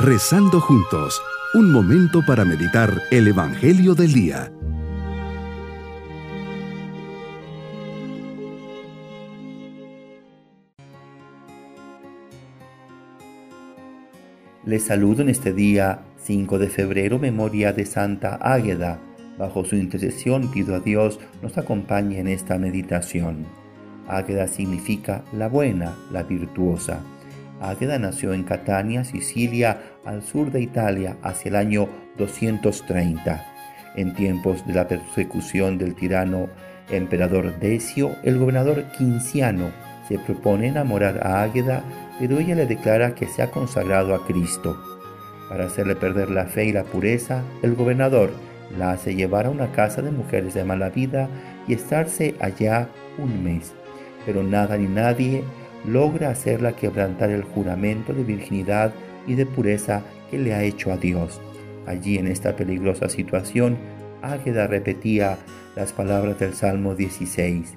Rezando juntos, un momento para meditar el Evangelio del Día. Les saludo en este día 5 de febrero, memoria de Santa Águeda. Bajo su intercesión pido a Dios nos acompañe en esta meditación. Águeda significa la buena, la virtuosa. Águeda nació en Catania, Sicilia, al sur de Italia, hacia el año 230. En tiempos de la persecución del tirano emperador Decio, el gobernador Quinciano se propone enamorar a Águeda, pero ella le declara que se ha consagrado a Cristo. Para hacerle perder la fe y la pureza, el gobernador la hace llevar a una casa de mujeres de mala vida y estarse allá un mes. Pero nada ni nadie logra hacerla quebrantar el juramento de virginidad y de pureza que le ha hecho a Dios. Allí en esta peligrosa situación, Águeda repetía las palabras del Salmo 16.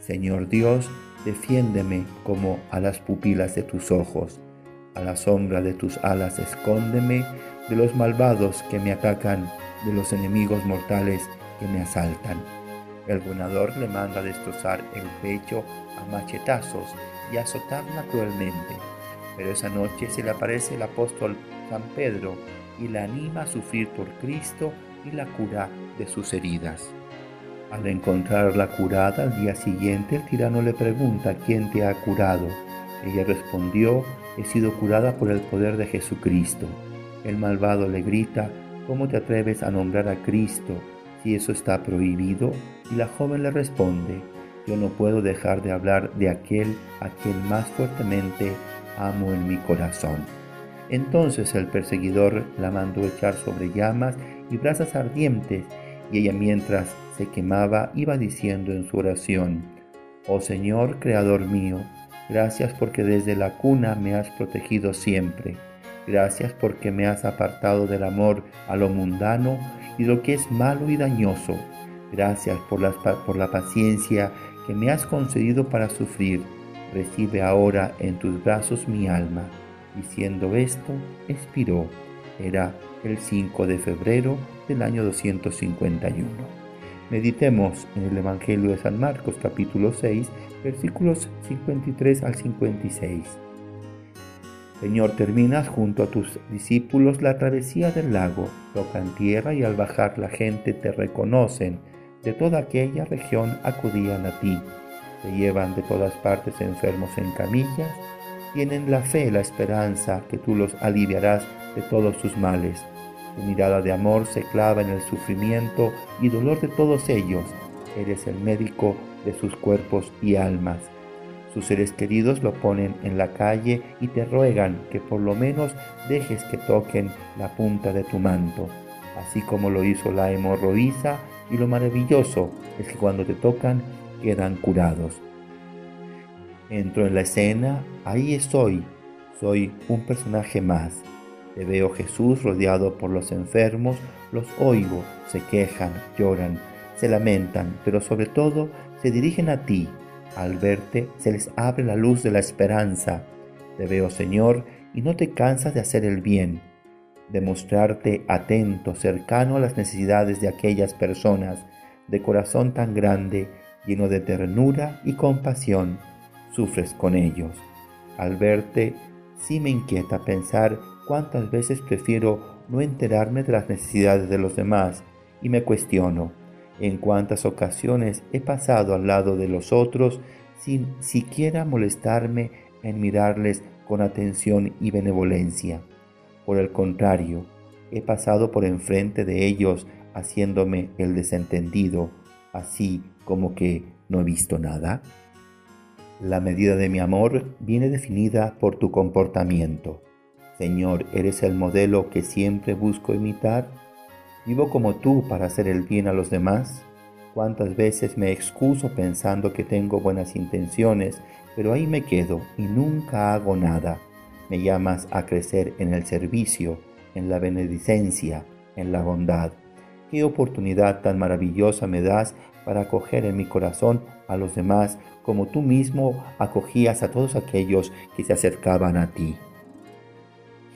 Señor Dios, defiéndeme como a las pupilas de tus ojos. A la sombra de tus alas escóndeme de los malvados que me atacan, de los enemigos mortales que me asaltan. El gobernador le manda destrozar el pecho a machetazos y azotarla cruelmente. Pero esa noche se le aparece el apóstol San Pedro y la anima a sufrir por Cristo y la cura de sus heridas. Al encontrarla curada al día siguiente, el tirano le pregunta quién te ha curado. Ella respondió, he sido curada por el poder de Jesucristo. El malvado le grita, ¿cómo te atreves a nombrar a Cristo si eso está prohibido? Y la joven le responde, yo no puedo dejar de hablar de aquel a quien más fuertemente amo en mi corazón. Entonces el perseguidor la mandó echar sobre llamas y brasas ardientes, y ella mientras se quemaba iba diciendo en su oración, Oh Señor, Creador mío, gracias porque desde la cuna me has protegido siempre. Gracias porque me has apartado del amor a lo mundano y lo que es malo y dañoso. Gracias por, la paciencia que me has concedido para sufrir. Recibe ahora en tus brazos mi alma. Diciendo esto, expiró. Era el 5 de febrero del año 251. Meditemos en el Evangelio de San Marcos capítulo 6 versículos 53 al 56. Señor, terminas junto a tus discípulos la travesía del lago, tocan tierra y al bajar la gente te reconocen. De toda aquella región acudían a ti. Te llevan de todas partes enfermos en camillas. Tienen la fe, la esperanza que tú los aliviarás de todos sus males. Tu mirada de amor se clava en el sufrimiento y dolor de todos ellos. Eres el médico de sus cuerpos y almas. Sus seres queridos lo ponen en la calle y te ruegan que por lo menos dejes que toquen la punta de tu manto, así como lo hizo la hemorroísa y lo maravilloso es que cuando te tocan quedan curados. Entro en la escena, ahí estoy, soy un personaje más. Te veo Jesús rodeado por los enfermos, los oigo, se quejan, lloran, se lamentan, pero sobre todo se dirigen a ti al verte se les abre la luz de la esperanza. Te veo, Señor, y no te cansas de hacer el bien, de mostrarte atento, cercano a las necesidades de aquellas personas, de corazón tan grande, lleno de ternura y compasión, sufres con ellos. Al verte, sí me inquieta pensar cuántas veces prefiero no enterarme de las necesidades de los demás y me cuestiono, en cuántas ocasiones he pasado al lado de los otros sin siquiera molestarme en mirarles con atención y benevolencia. Por el contrario, he pasado por enfrente de ellos haciéndome el desentendido, así como que no he visto nada. La medida de mi amor viene definida por tu comportamiento. Señor, ¿eres el modelo que siempre busco imitar? ¿Vivo como tú para hacer el bien a los demás? ¿Cuántas veces me excuso pensando que tengo buenas intenciones, pero ahí me quedo y nunca hago nada? Me llamas a crecer en el servicio, en la benedicencia, en la bondad. Qué oportunidad tan maravillosa me das para acoger en mi corazón a los demás como tú mismo acogías a todos aquellos que se acercaban a ti.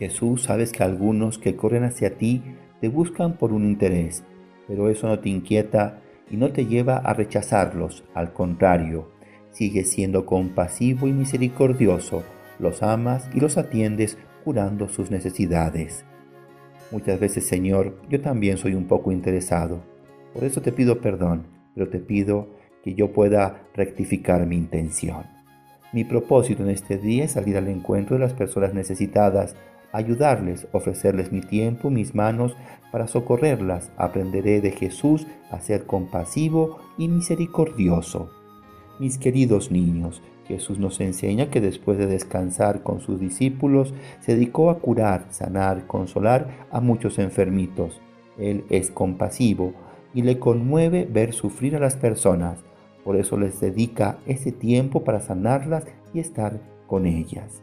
Jesús, sabes que algunos que corren hacia ti te buscan por un interés, pero eso no te inquieta y no te lleva a rechazarlos, al contrario, sigues siendo compasivo y misericordioso, los amas y los atiendes curando sus necesidades. Muchas veces, Señor, yo también soy un poco interesado, por eso te pido perdón, pero te pido que yo pueda rectificar mi intención. Mi propósito en este día es salir al encuentro de las personas necesitadas, ayudarles, ofrecerles mi tiempo, mis manos para socorrerlas. Aprenderé de Jesús a ser compasivo y misericordioso. Mis queridos niños, Jesús nos enseña que después de descansar con sus discípulos, se dedicó a curar, sanar, consolar a muchos enfermitos. Él es compasivo y le conmueve ver sufrir a las personas. Por eso les dedica ese tiempo para sanarlas y estar con ellas